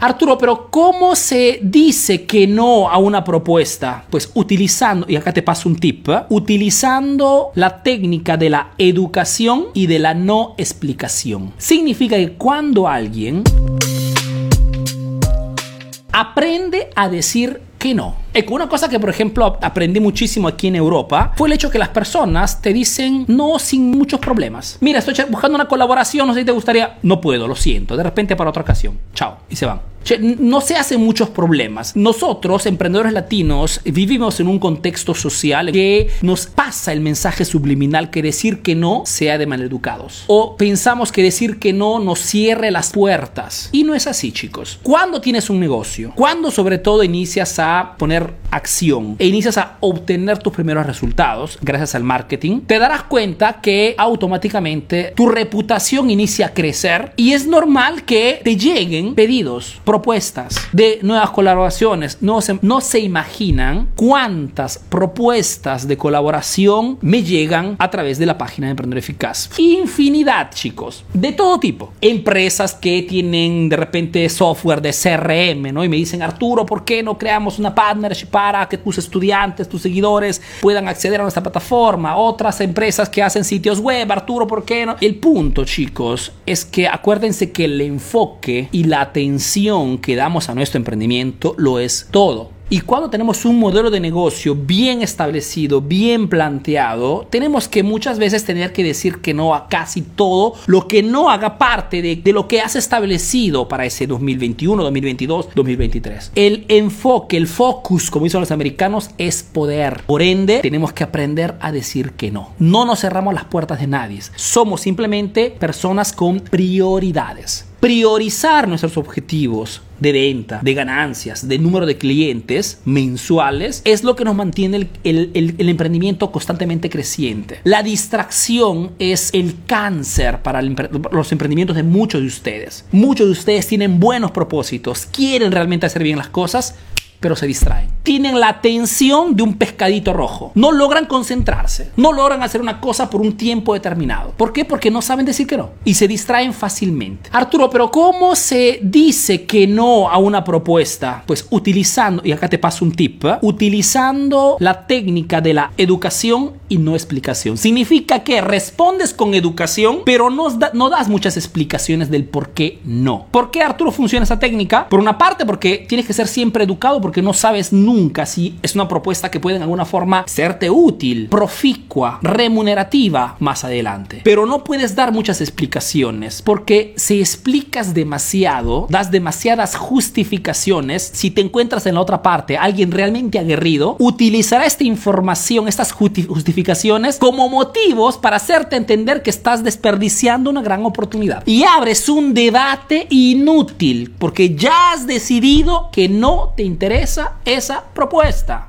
Arturo, pero ¿cómo se dice que no a una propuesta? Pues utilizando, y acá te paso un tip, ¿eh? utilizando la técnica de la educación y de la no explicación. Significa que cuando alguien aprende a decir que no. Una cosa que, por ejemplo, aprendí muchísimo aquí en Europa fue el hecho que las personas te dicen no sin muchos problemas. Mira, estoy buscando una colaboración, no sé si te gustaría. No puedo, lo siento. De repente para otra ocasión. Chao. Y se van no se hacen muchos problemas. Nosotros, emprendedores latinos, vivimos en un contexto social que nos pasa el mensaje subliminal que decir que no sea de maleducados. O pensamos que decir que no nos cierre las puertas. Y no es así, chicos. Cuando tienes un negocio, cuando sobre todo inicias a poner acción e inicias a obtener tus primeros resultados gracias al marketing, te darás cuenta que automáticamente tu reputación inicia a crecer y es normal que te lleguen pedidos propuestas de nuevas colaboraciones. No se, no se imaginan cuántas propuestas de colaboración me llegan a través de la página de Emprendedor Eficaz. Infinidad, chicos, de todo tipo. Empresas que tienen de repente software de CRM, ¿no? Y me dicen, Arturo, ¿por qué no creamos una partnership para que tus estudiantes, tus seguidores puedan acceder a nuestra plataforma? Otras empresas que hacen sitios web, Arturo, ¿por qué no? El punto, chicos, es que acuérdense que el enfoque y la atención que damos a nuestro emprendimiento lo es todo. Y cuando tenemos un modelo de negocio bien establecido, bien planteado, tenemos que muchas veces tener que decir que no a casi todo lo que no haga parte de, de, lo que has establecido para ese 2021, 2022, 2023. El enfoque, el focus, como dicen los americanos, es poder. Por ende, tenemos que aprender a decir que no. No nos cerramos las puertas de nadie. Somos simplemente personas con prioridades priorizar nuestros objetivos de venta, de ganancias, de número de clientes mensuales, es lo que nos mantiene el, emprendimiento constantemente creciente. La distracción es el cáncer para los emprendimientos de muchos de ustedes. Muchos de ustedes tienen buenos propósitos, quieren realmente hacer bien las cosas, pero se distraen. Tienen la atención de un pescadito rojo. No logran concentrarse. No logran hacer una cosa por un tiempo determinado. ¿Por qué? Porque no saben decir que no. Y se distraen fácilmente. Arturo, pero ¿cómo se dice que no a una propuesta? Pues utilizando, y acá te paso un tip, ¿eh? utilizando la técnica de la educación y no explicación. Significa que respondes con educación, pero no, no das muchas explicaciones del por qué no. ¿Por qué Arturo funciona esa técnica? Por una parte, porque tienes que ser siempre educado porque no sabes nunca si es una propuesta que puede en alguna forma serte útil, proficua, remunerativa más adelante. Pero no puedes dar muchas explicaciones porque si explicas demasiado, das demasiadas justificaciones, si te encuentras en la otra parte alguien realmente aguerrido, utilizará esta información, estas justificaciones como motivos para hacerte entender que estás desperdiciando una gran oportunidad. Y abres un debate inútil porque ya has decidido que no te interesa esa propuesta.